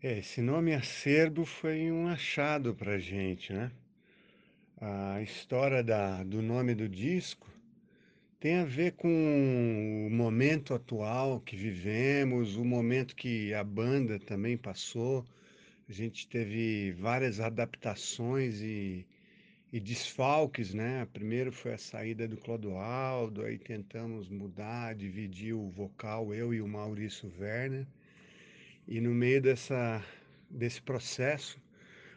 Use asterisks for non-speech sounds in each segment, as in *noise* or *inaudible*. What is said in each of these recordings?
É, esse nome Acerbo foi um achado pra gente, né. A história da do nome do disco tem a ver com o momento atual que vivemos, o momento que a banda também passou. A gente teve várias adaptações e e desfalques, né. Primeiro foi a saída do Clodoaldo, aí tentamos mudar, dividir o vocal, eu e o Maurício Werner. E no meio dessa desse processo,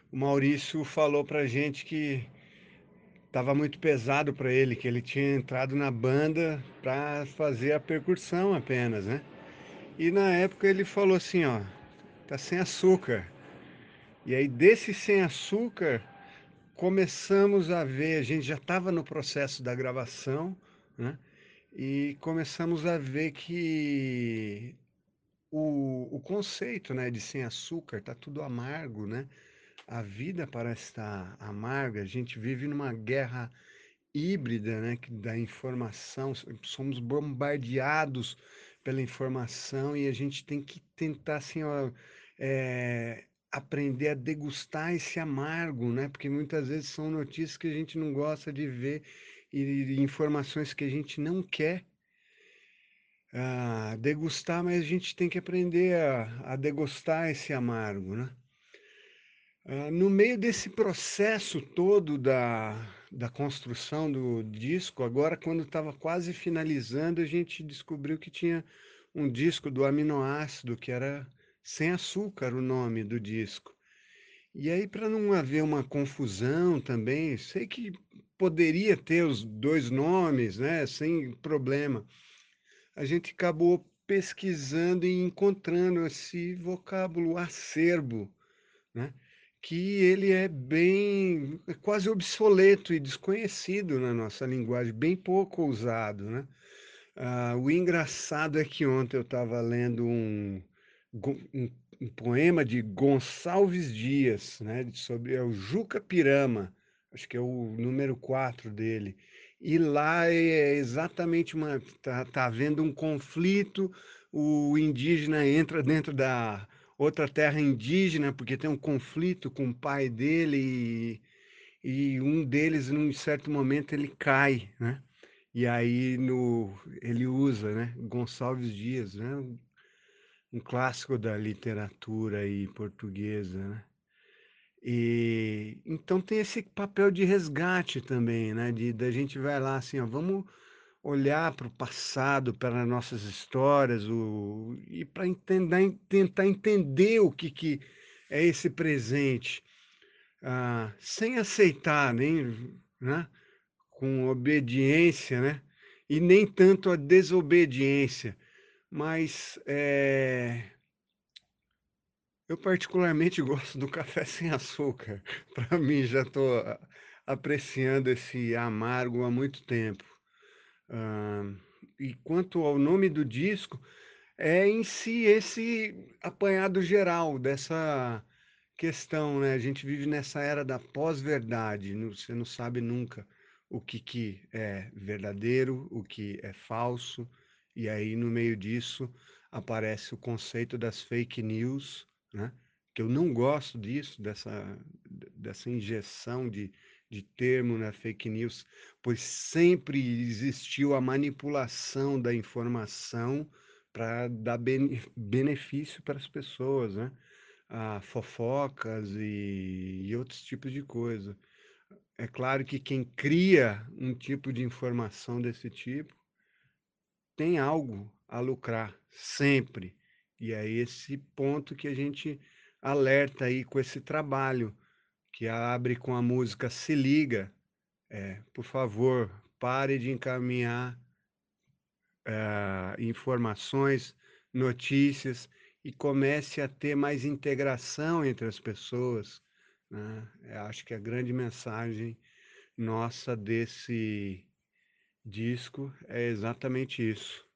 o Maurício falou pra gente que estava muito pesado pra ele, que ele tinha entrado na banda pra fazer a percussão apenas, né. E na época ele falou assim: "Ó, tá sem açúcar". E aí desse sem açúcar, começamos a ver a gente já estava no processo da gravação, né, e começamos a ver que o o conceito, né, de sem açúcar, tá tudo amargo, né. A vida parece estar amarga, a gente vive numa guerra híbrida, né, da informação, so somos bombardeados pela informação e a gente tem que tentar, assim, ó, eh, aprender a degustar esse amargo, né, porque muitas vezes são notícias que a gente não gosta de ver e informações que a gente não quer ah, degustar, mas a gente tem que aprender a a degustar esse amargo, né. Hã, no meio desse processo todo da da construção do disco, agora quando estava quase finalizando, a gente descobriu que tinha um disco do Aminoácido, que era Sem Açúcar o nome do disco. E aí pra não haver uma confusão também, sei que poderia ter os 2 nomes, né, sem problema. A gente acabou pesquisando e encontrando esse vocábulo "acerbo", né, que ele é bem é quase obsoleto e desconhecido na nossa linguagem, bem pouco usado, né. Ah, o engraçado é que ontem eu estava lendo um um um poema de Gonçalves Dias, né, sobre é o Juca Pirama, acho que é o número 4 dele. E lá é exatamente uma tá tá havendo um conflito, o indígena entra dentro da outra terra indígena, porque tem um conflito com o pai dele e e um deles num certo momento ele cai, né. E aí no ele usa, né, Gonçalves Dias, né, um um clássico da literatura aí portuguesa, né. E, então tem esse papel de resgate também, né, de da gente vai lá assim, ó, vamos olhar para o passado, para nossas histórias, o e entender tentar entender o que que é esse presente. Ah, sem aceitar nem né, com obediência, né, e nem tanto a desobediência, mas, eh eu particularmente gosto do café sem açúcar. *laughs* Pra mim já a apreciando esse amargo há muito tempo. Hã, e quanto ao nome do disco, é em si esse apanhado geral dessa questão, né, a gente vive nessa era da pós-verdade, você não sabe nunca o que que é verdadeiro, o que é falso, e aí no meio disso aparece o conceito das fake news, né, que eu não gosto disso, dessa de dessa injeção de de termo na fake news, pois sempre existiu a manipulação da informação pra dar bene *laughs* benefício para as pessoas, né. Ah, fofocas e e outros tipos de coisa. É claro que quem cria um tipo de informação desse tipo tem algo a lucrar, sempre. E é esse ponto que a gente alerta aí com esse trabalho, que abre com a música Se Liga, eh, por favor, pare de encaminhar ah, informações, notícias e comece a ter mais integração entre as pessoas, né. Eu acho que a grande mensagem nossa desse disco é exatamente isso.